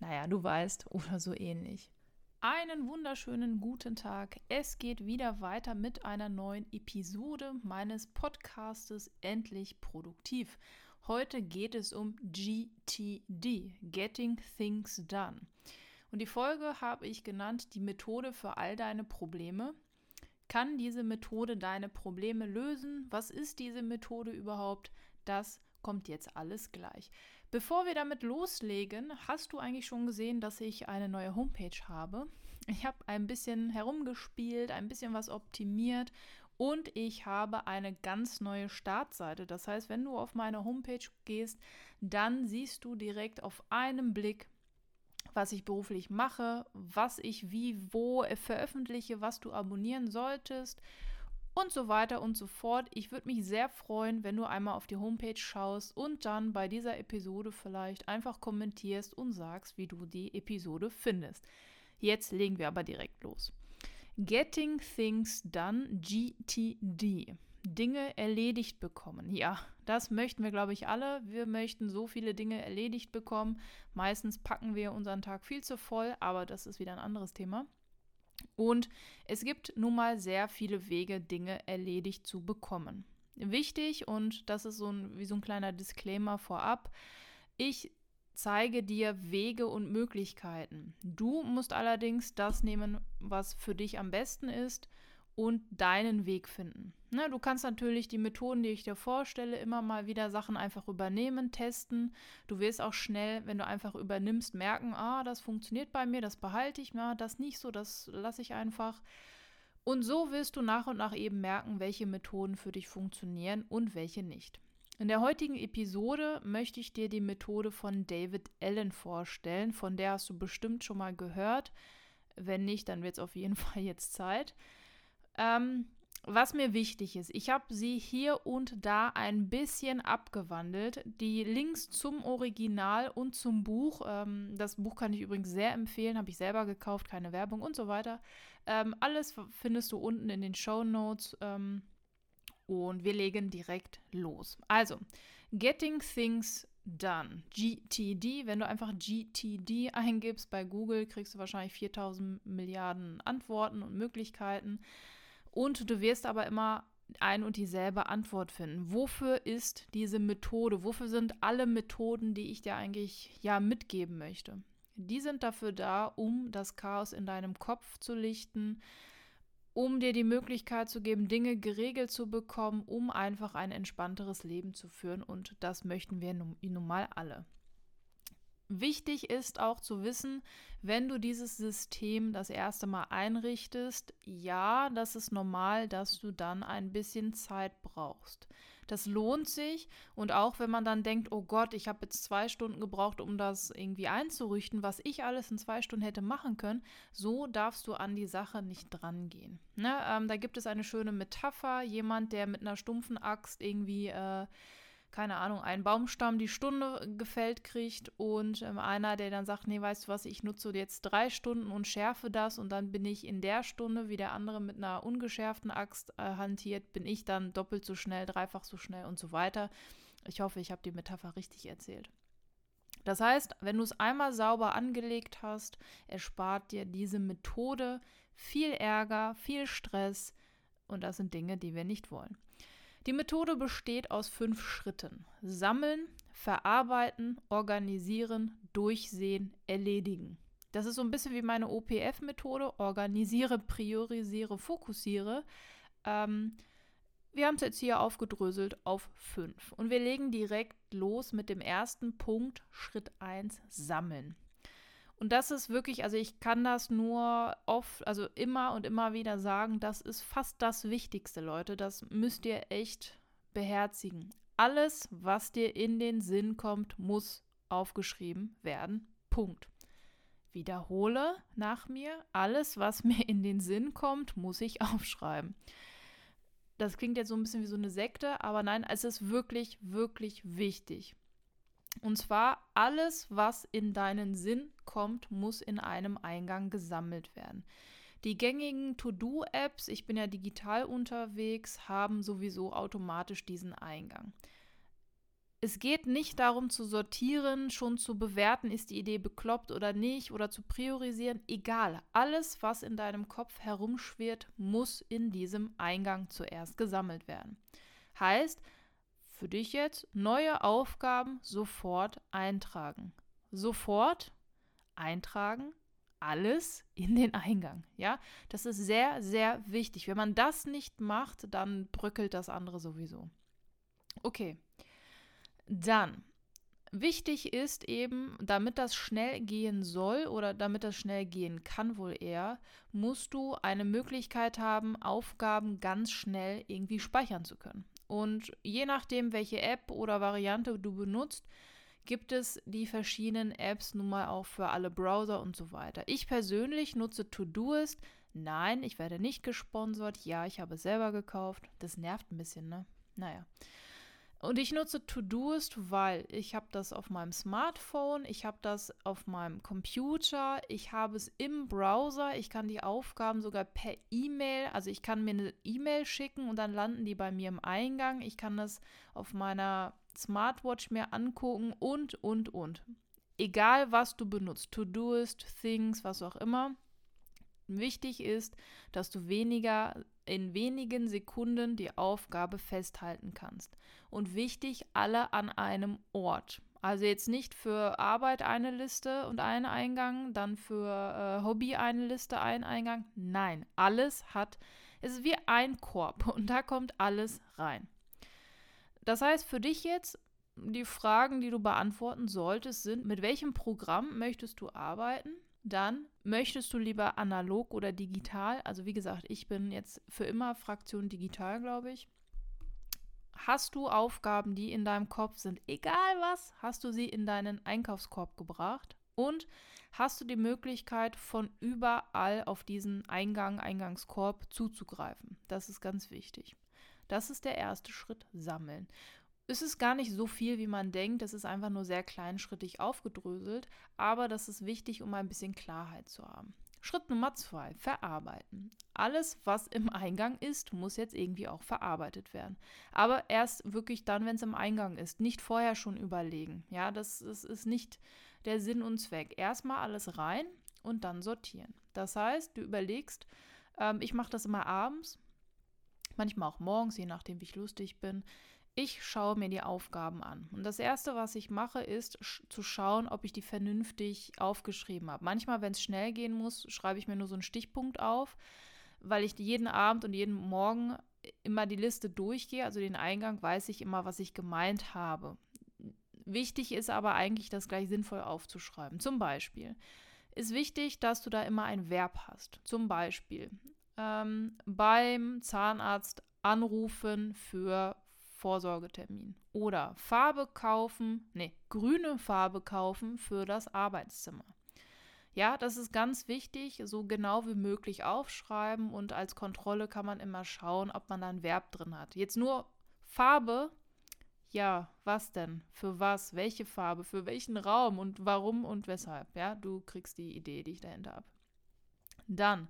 Naja, du weißt, oder so ähnlich. Einen wunderschönen guten Tag. Es geht wieder weiter mit einer neuen Episode meines Podcastes Endlich Produktiv. Heute geht es um GTD, Getting Things Done. Und die Folge habe ich genannt, die Methode für all deine Probleme. Kann diese Methode deine Probleme lösen? Was ist diese Methode überhaupt? Das kommt jetzt alles gleich. Bevor wir damit loslegen, hast du eigentlich schon gesehen, dass ich eine neue Homepage habe. Ich habe ein bisschen herumgespielt, ein bisschen was optimiert und ich habe eine ganz neue Startseite. Das heißt, wenn du auf meine Homepage gehst, dann siehst du direkt auf einen Blick, was ich beruflich mache, was ich wie, wo veröffentliche, was du abonnieren solltest und so weiter und so fort. Ich würde mich sehr freuen, wenn du einmal auf die Homepage schaust und dann bei dieser Episode vielleicht einfach kommentierst und sagst, wie du die Episode findest. Jetzt legen wir aber direkt los. Getting Things Done, GTD. Dinge erledigt bekommen. Ja, das möchten wir, glaube ich, alle. Wir möchten so viele Dinge erledigt bekommen. Meistens packen wir unseren Tag viel zu voll, aber das ist wieder ein anderes Thema. Und es gibt nun mal sehr viele Wege, Dinge erledigt zu bekommen. Wichtig, und das ist so ein, wie so ein kleiner Disclaimer vorab, ich zeige dir Wege und Möglichkeiten. Du musst allerdings das nehmen, was für dich am besten ist und deinen Weg finden. Ne, du kannst natürlich die Methoden, die ich dir vorstelle, immer mal wieder Sachen einfach übernehmen, testen. Du wirst auch schnell, wenn du einfach übernimmst, merken, ah, das funktioniert bei mir, das behalte ich, ja, das nicht so, das lasse ich einfach. Und so wirst du nach und nach eben merken, welche Methoden für dich funktionieren und welche nicht. In der heutigen Episode möchte ich dir die Methode von David Allen vorstellen. Von der hast du bestimmt schon mal gehört. Wenn nicht, dann wird es auf jeden Fall jetzt Zeit. Ähm, was mir wichtig ist, ich habe sie hier und da ein bisschen abgewandelt. Die Links zum Original und zum Buch, ähm, das Buch kann ich übrigens sehr empfehlen, habe ich selber gekauft, keine Werbung und so weiter. Ähm, alles findest du unten in den Show Notes. Ähm, und wir legen direkt los. Also, Getting Things Done, GTD. Wenn du einfach GTD eingibst bei Google, kriegst du wahrscheinlich 4000 Milliarden Antworten und Möglichkeiten. Und du wirst aber immer ein und dieselbe Antwort finden. Wofür ist diese Methode? Wofür sind alle Methoden, die ich dir eigentlich ja mitgeben möchte? Die sind dafür da, um das Chaos in deinem Kopf zu lichten, um dir die Möglichkeit zu geben, Dinge geregelt zu bekommen, um einfach ein entspannteres Leben zu führen. Und das möchten wir nun, nun mal alle. Wichtig ist auch zu wissen, wenn du dieses System das erste Mal einrichtest, ja, das ist normal, dass du dann ein bisschen Zeit brauchst. Das lohnt sich und auch wenn man dann denkt, oh Gott, ich habe jetzt zwei Stunden gebraucht, um das irgendwie einzurichten, was ich alles in zwei Stunden hätte machen können, so darfst du an die Sache nicht drangehen. Ne? Ähm, da gibt es eine schöne Metapher, jemand, der mit einer stumpfen Axt irgendwie äh, keine Ahnung, einen Baumstamm die Stunde gefällt kriegt und ähm, einer, der dann sagt, nee, weißt du was, ich nutze jetzt drei Stunden und schärfe das und dann bin ich in der Stunde, wie der andere mit einer ungeschärften Axt äh, hantiert, bin ich dann doppelt so schnell, dreifach so schnell und so weiter. Ich hoffe, ich habe die Metapher richtig erzählt. Das heißt, wenn du es einmal sauber angelegt hast, erspart dir diese Methode viel Ärger, viel Stress und das sind Dinge, die wir nicht wollen. Die Methode besteht aus fünf Schritten. Sammeln, verarbeiten, organisieren, durchsehen, erledigen. Das ist so ein bisschen wie meine OPF-Methode. Organisiere, priorisiere, fokussiere. Ähm, wir haben es jetzt hier aufgedröselt auf fünf. Und wir legen direkt los mit dem ersten Punkt, Schritt 1, sammeln. Und das ist wirklich, also ich kann das nur oft, also immer und immer wieder sagen, das ist fast das Wichtigste, Leute. Das müsst ihr echt beherzigen. Alles, was dir in den Sinn kommt, muss aufgeschrieben werden. Punkt. wiederhole nach mir, alles, was mir in den Sinn kommt, muss ich aufschreiben. Das klingt jetzt so ein bisschen wie so eine Sekte, aber nein, es ist wirklich, wirklich wichtig. Und zwar alles, was in deinen Sinn kommt, muss in einem Eingang gesammelt werden. Die gängigen To-Do-Apps, ich bin ja digital unterwegs, haben sowieso automatisch diesen Eingang. Es geht nicht darum zu sortieren, schon zu bewerten, ist die Idee bekloppt oder nicht, oder zu priorisieren. Egal, alles, was in deinem Kopf herumschwirrt, muss in diesem Eingang zuerst gesammelt werden. Heißt, für dich jetzt neue Aufgaben sofort eintragen. Sofort eintragen, alles in den Eingang. Ja, das ist sehr, sehr wichtig. Wenn man das nicht macht, dann bröckelt das andere sowieso. Okay. Dann, wichtig ist eben, damit das schnell gehen soll oder damit das schnell gehen kann wohl eher, musst du eine Möglichkeit haben, Aufgaben ganz schnell irgendwie speichern zu können. Und je nachdem, welche App oder Variante du benutzt, gibt es die verschiedenen Apps nun mal auch für alle Browser und so weiter. Ich persönlich nutze Todoist. Nein, ich werde nicht gesponsert. Ja, ich habe es selber gekauft. Das nervt ein bisschen, ne? Naja. Und ich nutze Todoist, weil ich habe das auf meinem Smartphone, ich habe das auf meinem Computer, ich habe es im Browser, ich kann die Aufgaben sogar per E-Mail, also ich kann mir eine E-Mail schicken und dann landen die bei mir im Eingang. Ich kann das auf meiner Smartwatch mir angucken und, und, und. Egal, was du benutzt, Todoist, Things, was auch immer. Wichtig ist, dass du weniger in wenigen Sekunden die Aufgabe festhalten kannst. Und wichtig, alle an einem Ort. Also jetzt nicht für Arbeit eine Liste und einen Eingang, dann für äh, Hobby eine Liste, einen Eingang. Nein, alles hat, es ist wie ein Korb und da kommt alles rein. Das heißt für dich jetzt, die Fragen, die du beantworten solltest, sind, mit welchem Programm möchtest du arbeiten? Dann möchtest du lieber analog oder digital? Also wie gesagt, ich bin jetzt für immer Fraktion digital, glaube ich. Hast du Aufgaben, die in deinem Kopf sind, egal was, hast du sie in deinen Einkaufskorb gebracht? Und hast du die Möglichkeit, von überall auf diesen Eingang, Eingangskorb zuzugreifen? Das ist ganz wichtig. Das ist der erste Schritt, sammeln es ist gar nicht so viel, wie man denkt. Es ist einfach nur sehr kleinschrittig aufgedröselt. Aber das ist wichtig, um ein bisschen Klarheit zu haben. Schritt Nummer zwei, verarbeiten. Alles, was im Eingang ist, muss jetzt irgendwie auch verarbeitet werden. Aber erst wirklich dann, wenn es im Eingang ist. Nicht vorher schon überlegen. Ja, das, das ist nicht der Sinn und Zweck. Erstmal alles rein und dann sortieren. Das heißt, du überlegst, ähm, ich mache das immer abends, manchmal auch morgens, je nachdem, wie ich lustig bin. Ich schaue mir die Aufgaben an. Und das Erste, was ich mache, ist zu schauen, ob ich die vernünftig aufgeschrieben habe. Manchmal, wenn es schnell gehen muss, schreibe ich mir nur so einen Stichpunkt auf, weil ich jeden Abend und jeden Morgen immer die Liste durchgehe, also den Eingang, weiß ich immer, was ich gemeint habe. Wichtig ist aber eigentlich, das gleich sinnvoll aufzuschreiben. Zum Beispiel ist wichtig, dass du da immer ein Verb hast. Zum Beispiel ähm, beim Zahnarzt anrufen für Vorsorgetermin. Oder Farbe kaufen, nee, grüne Farbe kaufen für das Arbeitszimmer. Ja, das ist ganz wichtig, so genau wie möglich aufschreiben und als Kontrolle kann man immer schauen, ob man da ein Verb drin hat. Jetzt nur Farbe, ja, was denn? Für was? Welche Farbe? Für welchen Raum? Und warum und weshalb? Ja, du kriegst die Idee, die ich dahinter habe. Dann,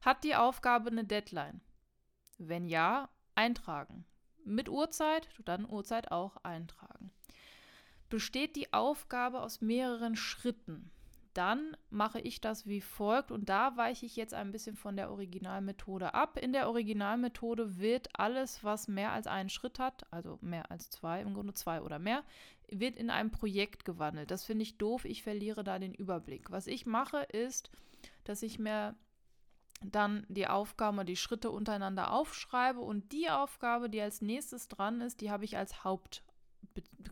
hat die Aufgabe eine Deadline? Wenn ja, eintragen mit Uhrzeit, dann Uhrzeit auch eintragen. Besteht die Aufgabe aus mehreren Schritten, dann mache ich das wie folgt und da weiche ich jetzt ein bisschen von der Originalmethode ab. In der Originalmethode wird alles, was mehr als einen Schritt hat, also mehr als zwei, im Grunde zwei oder mehr, wird in ein Projekt gewandelt. Das finde ich doof, ich verliere da den Überblick. Was ich mache ist, dass ich mir dann die Aufgaben und die Schritte untereinander aufschreibe und die Aufgabe, die als nächstes dran ist, die habe ich als Haupt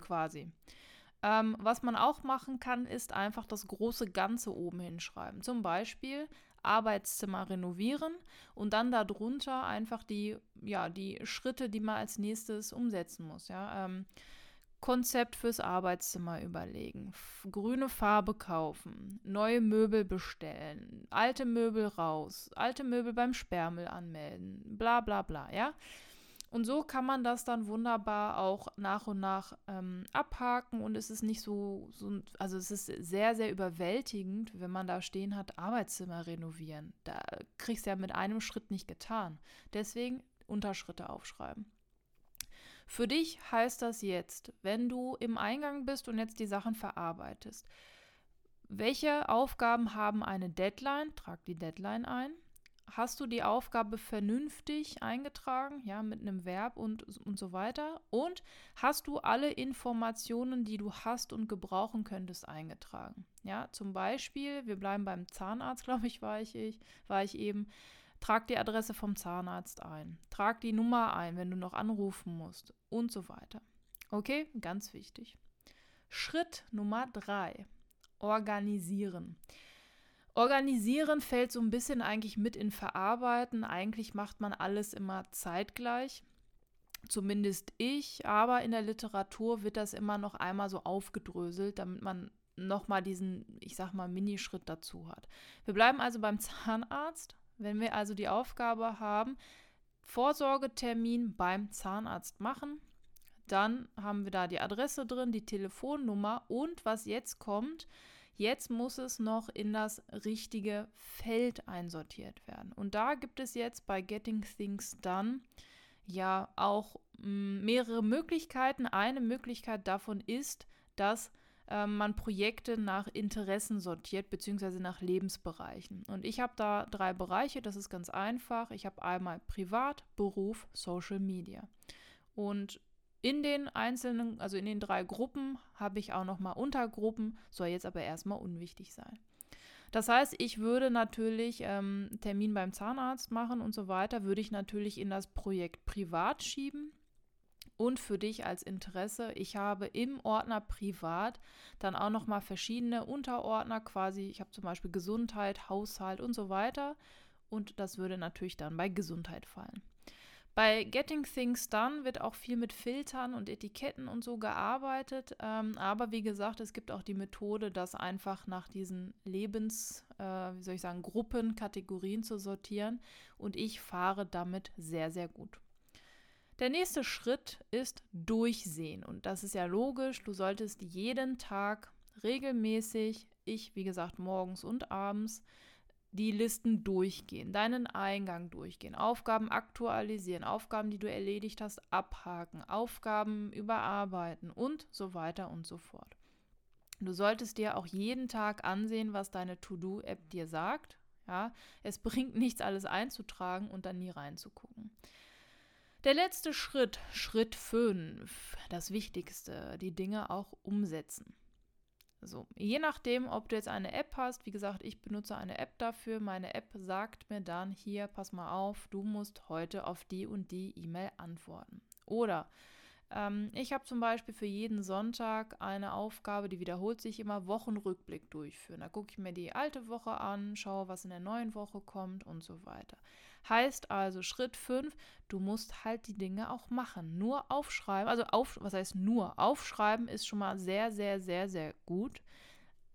quasi. Ähm, was man auch machen kann, ist einfach das große Ganze oben hinschreiben. Zum Beispiel Arbeitszimmer renovieren und dann darunter einfach die, ja, die Schritte, die man als nächstes umsetzen muss. Ja? Ähm, Konzept fürs Arbeitszimmer überlegen, grüne Farbe kaufen, neue Möbel bestellen, alte Möbel raus, alte Möbel beim Sperrmüll anmelden, bla bla bla, ja. Und so kann man das dann wunderbar auch nach und nach ähm, abhaken und es ist nicht so, so, also es ist sehr, sehr überwältigend, wenn man da stehen hat, Arbeitszimmer renovieren. Da kriegst du ja mit einem Schritt nicht getan. Deswegen Unterschritte aufschreiben. Für dich heißt das jetzt, wenn du im Eingang bist und jetzt die Sachen verarbeitest, welche Aufgaben haben eine Deadline? Trag die Deadline ein. Hast du die Aufgabe vernünftig eingetragen, ja, mit einem Verb und, und so weiter? Und hast du alle Informationen, die du hast und gebrauchen könntest, eingetragen? Ja, zum Beispiel, wir bleiben beim Zahnarzt, glaube ich, war ich, ich, war ich eben. Trag die Adresse vom Zahnarzt ein. Trag die Nummer ein, wenn du noch anrufen musst und so weiter. Okay, ganz wichtig. Schritt Nummer drei. Organisieren. Organisieren fällt so ein bisschen eigentlich mit in Verarbeiten. Eigentlich macht man alles immer zeitgleich. Zumindest ich, aber in der Literatur wird das immer noch einmal so aufgedröselt, damit man nochmal diesen, ich sag mal, Minischritt dazu hat. Wir bleiben also beim Zahnarzt wenn wir also die Aufgabe haben, Vorsorgetermin beim Zahnarzt machen, dann haben wir da die Adresse drin, die Telefonnummer und was jetzt kommt, jetzt muss es noch in das richtige Feld einsortiert werden. Und da gibt es jetzt bei Getting Things Done ja auch mm, mehrere Möglichkeiten. Eine Möglichkeit davon ist, dass äh, man Projekte nach Interessen sortiert, beziehungsweise nach Lebensbereichen. Und ich habe da drei Bereiche, das ist ganz einfach. Ich habe einmal Privat, Beruf, Social Media. Und in den einzelnen, also in den drei Gruppen, habe ich auch nochmal Untergruppen, soll jetzt aber erstmal unwichtig sein. Das heißt, ich würde natürlich ähm, Termin beim Zahnarzt machen und so weiter, würde ich natürlich in das Projekt privat schieben. Und für dich als Interesse, ich habe im Ordner Privat dann auch nochmal verschiedene Unterordner quasi. Ich habe zum Beispiel Gesundheit, Haushalt und so weiter. Und das würde natürlich dann bei Gesundheit fallen. Bei Getting Things Done wird auch viel mit Filtern und Etiketten und so gearbeitet. Ähm, aber wie gesagt, es gibt auch die Methode, das einfach nach diesen Lebens, äh, wie soll ich sagen, Gruppen, Kategorien zu sortieren. Und ich fahre damit sehr, sehr gut. Der nächste Schritt ist Durchsehen. Und das ist ja logisch. Du solltest jeden Tag regelmäßig, ich wie gesagt morgens und abends, die Listen durchgehen, deinen Eingang durchgehen, Aufgaben aktualisieren, Aufgaben, die du erledigt hast, abhaken, Aufgaben überarbeiten und so weiter und so fort. Du solltest dir auch jeden Tag ansehen, was deine To-Do-App dir sagt. Ja, es bringt nichts, alles einzutragen und dann nie reinzugucken. Der letzte Schritt, Schritt 5, das Wichtigste, die Dinge auch umsetzen. So, je nachdem, ob du jetzt eine App hast, wie gesagt, ich benutze eine App dafür. Meine App sagt mir dann hier, pass mal auf, du musst heute auf die und die E-Mail antworten. Oder ähm, ich habe zum Beispiel für jeden Sonntag eine Aufgabe, die wiederholt sich immer, Wochenrückblick durchführen. Da gucke ich mir die alte Woche an, schaue, was in der neuen Woche kommt und so weiter. Heißt also Schritt 5, du musst halt die Dinge auch machen. Nur aufschreiben, also auf, was heißt nur? Aufschreiben ist schon mal sehr, sehr, sehr, sehr gut.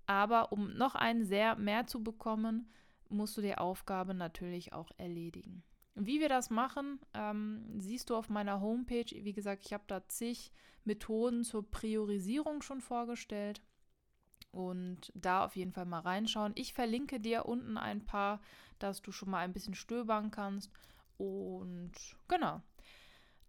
Aber um noch einen sehr mehr zu bekommen, musst du die Aufgabe natürlich auch erledigen. Wie wir das machen, ähm, siehst du auf meiner Homepage. Wie gesagt, ich habe da zig Methoden zur Priorisierung schon vorgestellt und da auf jeden Fall mal reinschauen. Ich verlinke dir unten ein paar, dass du schon mal ein bisschen stöbern kannst. Und genau.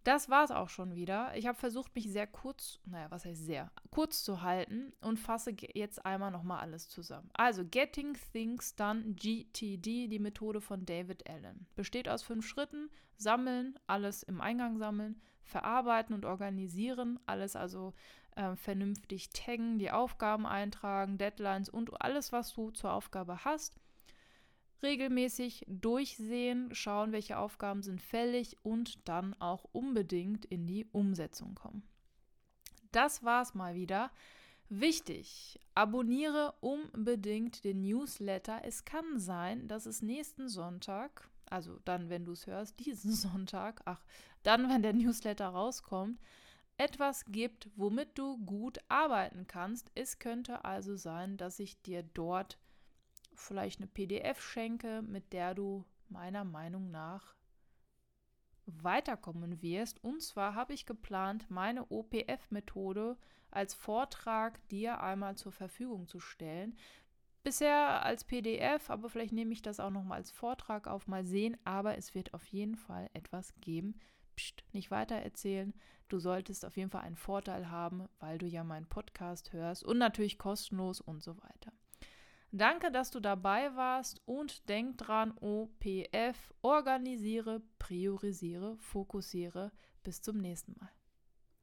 Das war es auch schon wieder. Ich habe versucht, mich sehr kurz, naja, was heißt sehr, kurz zu halten und fasse jetzt einmal nochmal alles zusammen. Also, Getting Things Done, GTD, die Methode von David Allen. Besteht aus fünf Schritten. Sammeln, alles im Eingang sammeln, verarbeiten und organisieren, alles also äh, vernünftig taggen, die Aufgaben eintragen, Deadlines und alles, was du zur Aufgabe hast. Regelmäßig durchsehen, schauen, welche Aufgaben sind fällig und dann auch unbedingt in die Umsetzung kommen. Das war's mal wieder. Wichtig, abonniere unbedingt den Newsletter. Es kann sein, dass es nächsten Sonntag, also dann, wenn du es hörst, diesen Sonntag, ach, dann, wenn der Newsletter rauskommt, etwas gibt, womit du gut arbeiten kannst. Es könnte also sein, dass ich dir dort vielleicht eine PDF schenke, mit der du meiner Meinung nach weiterkommen wirst. Und zwar habe ich geplant, meine OPF-Methode als Vortrag dir einmal zur Verfügung zu stellen. Bisher als PDF, aber vielleicht nehme ich das auch noch mal als Vortrag auf, mal sehen. Aber es wird auf jeden Fall etwas geben. Psst, nicht weiter erzählen. Du solltest auf jeden Fall einen Vorteil haben, weil du ja meinen Podcast hörst und natürlich kostenlos und so weiter. Danke, dass du dabei warst und denk dran, OPF, organisiere, priorisiere, fokussiere. Bis zum nächsten Mal.